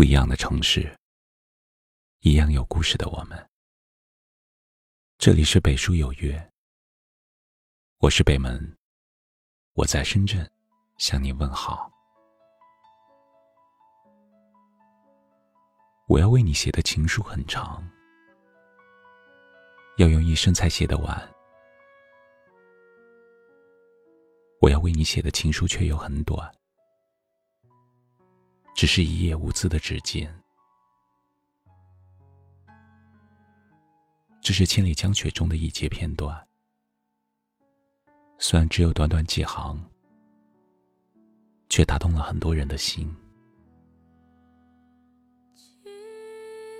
不一样的城市，一样有故事的我们。这里是北书有约，我是北门，我在深圳向你问好。我要为你写的情书很长，要用一生才写得完。我要为你写的情书却又很短。只是一页无字的纸笺，这是《千里江雪》中的一节片段。虽然只有短短几行，却打动了很多人的心。记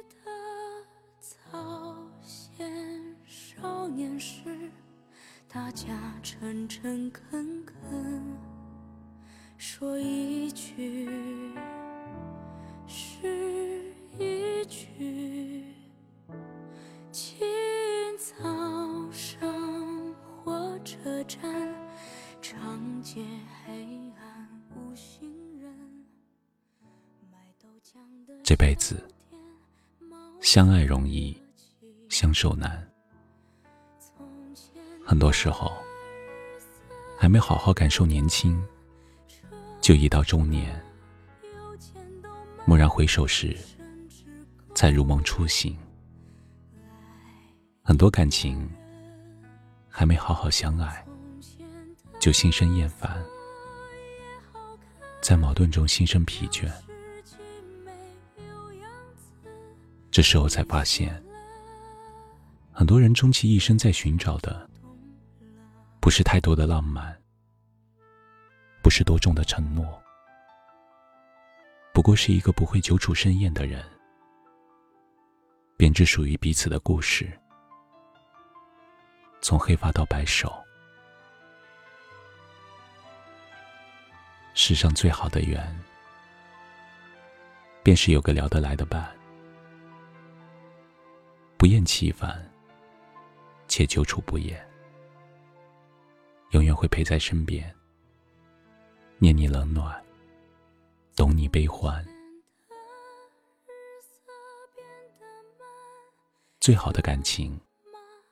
得早先少年时，大家诚诚恳恳说一句。这辈子，相爱容易，相守难。很多时候，还没好好感受年轻，就已到中年。蓦然回首时，才如梦初醒。很多感情还没好好相爱，就心生厌烦，在矛盾中心生疲倦。这时候才发现，很多人终其一生在寻找的，不是太多的浪漫，不是多重的承诺。不过是一个不会久处深厌的人，编织属于彼此的故事，从黑发到白首。世上最好的缘，便是有个聊得来的伴，不厌其烦，且久处不厌，永远会陪在身边，念你冷暖。懂你悲欢，最好的感情，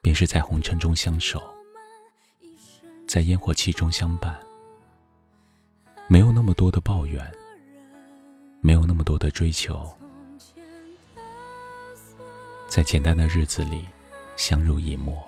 便是在红尘中相守，在烟火气中相伴。没有那么多的抱怨，没有那么多的追求，在简单的日子里相濡以沫。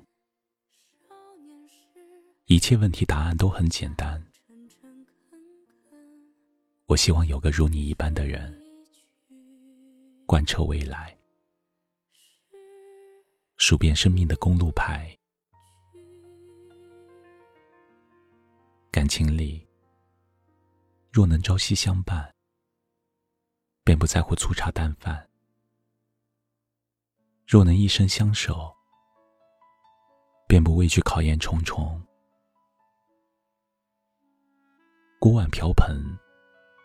一切问题答案都很简单。我希望有个如你一般的人，贯彻未来，数遍生命的公路牌。感情里，若能朝夕相伴，便不在乎粗茶淡饭；若能一生相守，便不畏惧考验重重。锅碗瓢盆，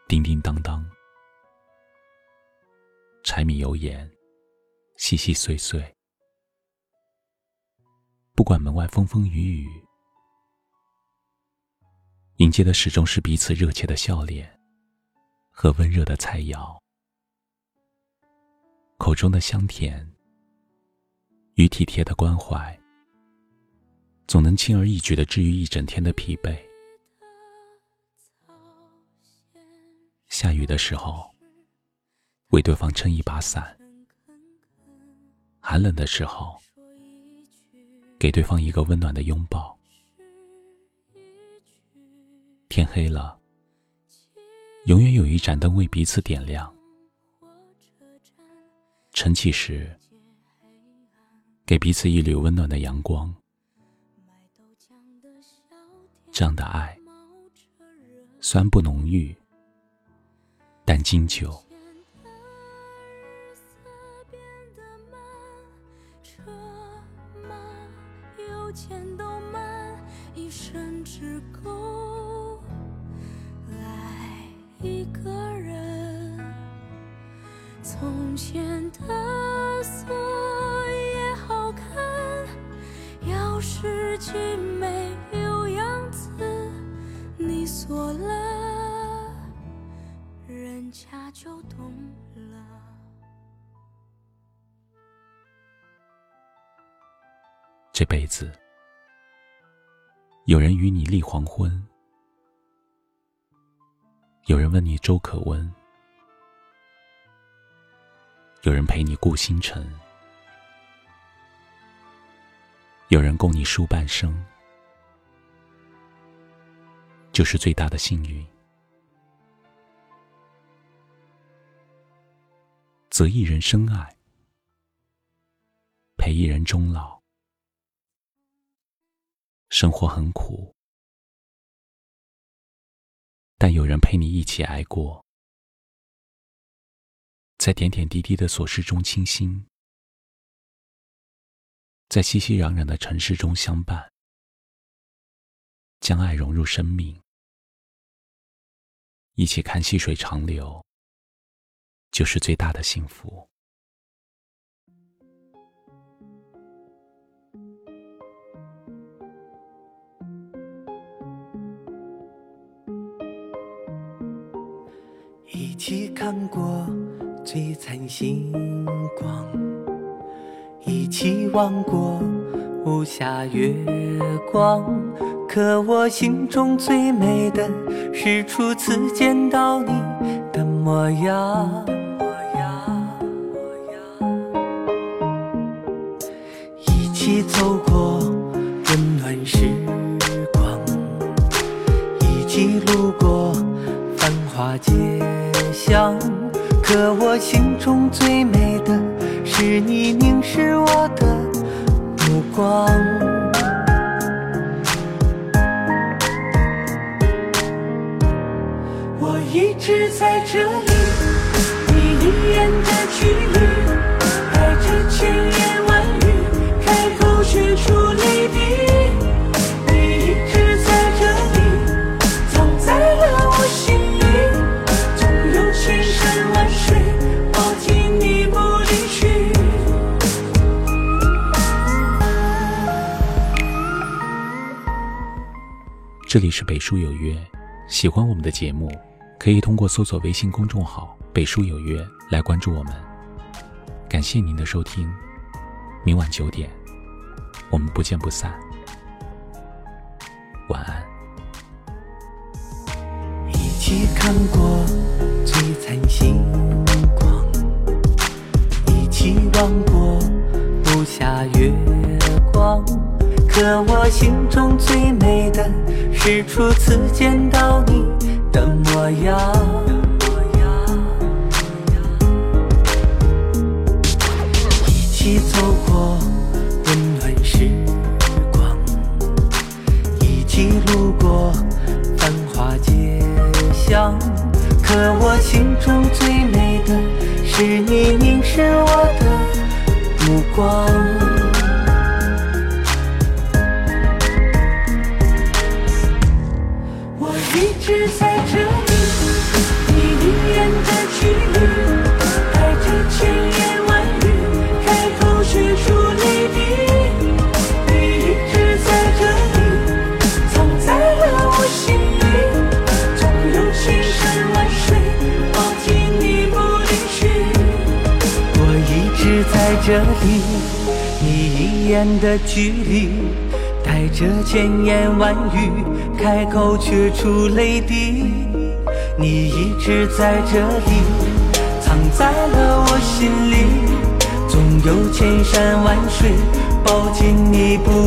叮叮当当；柴米油盐，细细碎碎。不管门外风风雨雨。迎接的始终是彼此热切的笑脸和温热的菜肴，口中的香甜与体贴的关怀，总能轻而易举的治愈一整天的疲惫。下雨的时候，为对方撑一把伞；寒冷的时候，给对方一个温暖的拥抱。天黑了，永远有一盏灯为彼此点亮。晨起时，给彼此一缕温暖的阳光。这样的爱，虽不浓郁，但今秋。从前的锁也好看，钥匙既人家就懂了。这辈子，有人与你立黄昏，有人问你粥可温。有人陪你顾星辰，有人共你书半生，就是最大的幸运。择一人深爱，陪一人终老。生活很苦，但有人陪你一起挨过。在点点滴滴的琐事中倾心，在熙熙攘攘的城市中相伴，将爱融入生命，一起看细水长流，就是最大的幸福。一起看过。璀璨星光，一起望过无暇月光。可我心中最美的是初次见到你的模样。一起走过温暖时光，一起路过繁华街巷。可我心中最美的是你凝视我的目光。我一直在这里，你一眼这里是北书有约，喜欢我们的节目，可以通过搜索微信公众号“北书有约”来关注我们。感谢您的收听，明晚九点，我们不见不散。晚安。一起看过璀璨星光，一起望过无暇月光。可我心中最美的是初次见到你的模样。一起走过温暖时光，一起路过繁华街巷。可我心中直在这里，你一眼的距离，带着千言万语，开口却出泪滴。你一直在这里，藏在了我心里，纵有千山万水，抱紧你不离去。我一直在这里，你一眼的距离。带着千言万语，开口却出泪滴。你一直在这里，藏在了我心里。总有千山万水，抱紧你。不